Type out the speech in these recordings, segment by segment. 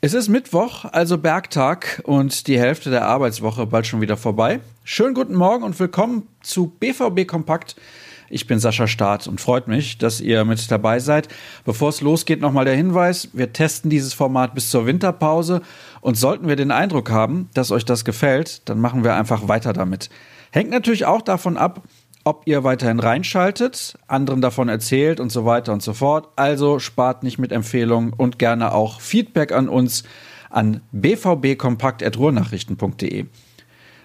Es ist Mittwoch, also Bergtag und die Hälfte der Arbeitswoche bald schon wieder vorbei. Schönen guten Morgen und willkommen zu BVB Kompakt. Ich bin Sascha Staat und freut mich, dass ihr mit dabei seid. Bevor es losgeht, nochmal der Hinweis, wir testen dieses Format bis zur Winterpause und sollten wir den Eindruck haben, dass euch das gefällt, dann machen wir einfach weiter damit. Hängt natürlich auch davon ab, ob ihr weiterhin reinschaltet, anderen davon erzählt und so weiter und so fort. Also spart nicht mit Empfehlungen und gerne auch Feedback an uns an bvbkompakt.ruhrnachrichten.de.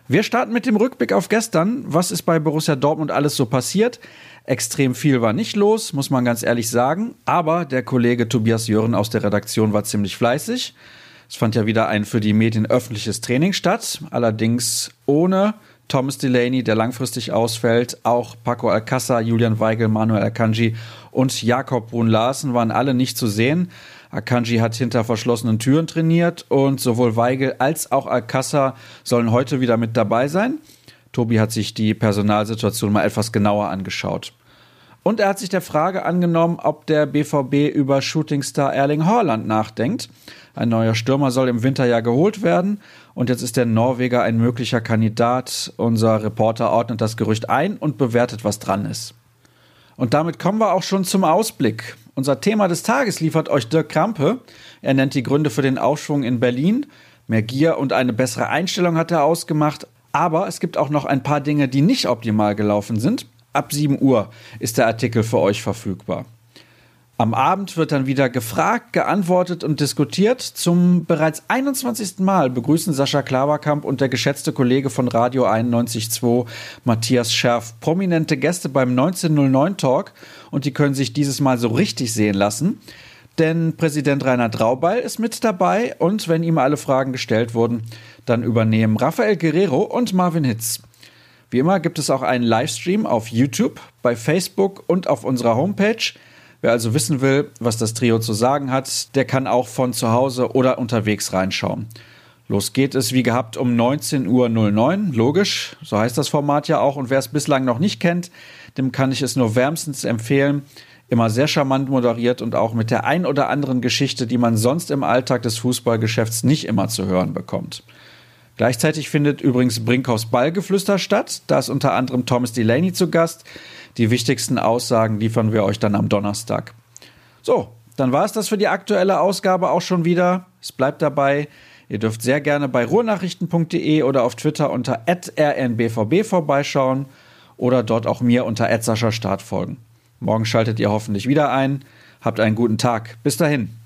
Wir starten mit dem Rückblick auf gestern. Was ist bei Borussia Dortmund alles so passiert? Extrem viel war nicht los, muss man ganz ehrlich sagen. Aber der Kollege Tobias Jören aus der Redaktion war ziemlich fleißig. Es fand ja wieder ein für die Medien öffentliches Training statt, allerdings ohne Thomas Delaney, der langfristig ausfällt, auch Paco Alcázar, Julian Weigel, Manuel Akanji und Jakob Brun Larsen waren alle nicht zu sehen. Akanji hat hinter verschlossenen Türen trainiert und sowohl Weigel als auch Alcázar sollen heute wieder mit dabei sein. Tobi hat sich die Personalsituation mal etwas genauer angeschaut. Und er hat sich der Frage angenommen, ob der BVB über Shootingstar Erling Haaland nachdenkt. Ein neuer Stürmer soll im Winter ja geholt werden und jetzt ist der Norweger ein möglicher Kandidat. Unser Reporter ordnet das Gerücht ein und bewertet, was dran ist. Und damit kommen wir auch schon zum Ausblick. Unser Thema des Tages liefert euch Dirk Krampe. Er nennt die Gründe für den Aufschwung in Berlin. Mehr Gier und eine bessere Einstellung hat er ausgemacht. Aber es gibt auch noch ein paar Dinge, die nicht optimal gelaufen sind. Ab 7 Uhr ist der Artikel für euch verfügbar. Am Abend wird dann wieder gefragt, geantwortet und diskutiert. Zum bereits 21. Mal begrüßen Sascha Klaverkamp und der geschätzte Kollege von Radio 91.2 Matthias Scherf prominente Gäste beim 1909 Talk und die können sich dieses Mal so richtig sehen lassen. Denn Präsident Rainer Draubal ist mit dabei und wenn ihm alle Fragen gestellt wurden, dann übernehmen Rafael Guerrero und Marvin Hitz. Wie immer gibt es auch einen Livestream auf YouTube, bei Facebook und auf unserer Homepage. Wer also wissen will, was das Trio zu sagen hat, der kann auch von zu Hause oder unterwegs reinschauen. Los geht es wie gehabt um 19.09 Uhr, logisch, so heißt das Format ja auch. Und wer es bislang noch nicht kennt, dem kann ich es nur wärmstens empfehlen. Immer sehr charmant moderiert und auch mit der ein oder anderen Geschichte, die man sonst im Alltag des Fußballgeschäfts nicht immer zu hören bekommt. Gleichzeitig findet übrigens Brinkhoffs Ballgeflüster statt. Da ist unter anderem Thomas Delaney zu Gast. Die wichtigsten Aussagen liefern wir euch dann am Donnerstag. So, dann war es das für die aktuelle Ausgabe auch schon wieder. Es bleibt dabei. Ihr dürft sehr gerne bei ruhrnachrichten.de oder auf Twitter unter rnbvb vorbeischauen oder dort auch mir unter Start folgen. Morgen schaltet ihr hoffentlich wieder ein. Habt einen guten Tag. Bis dahin.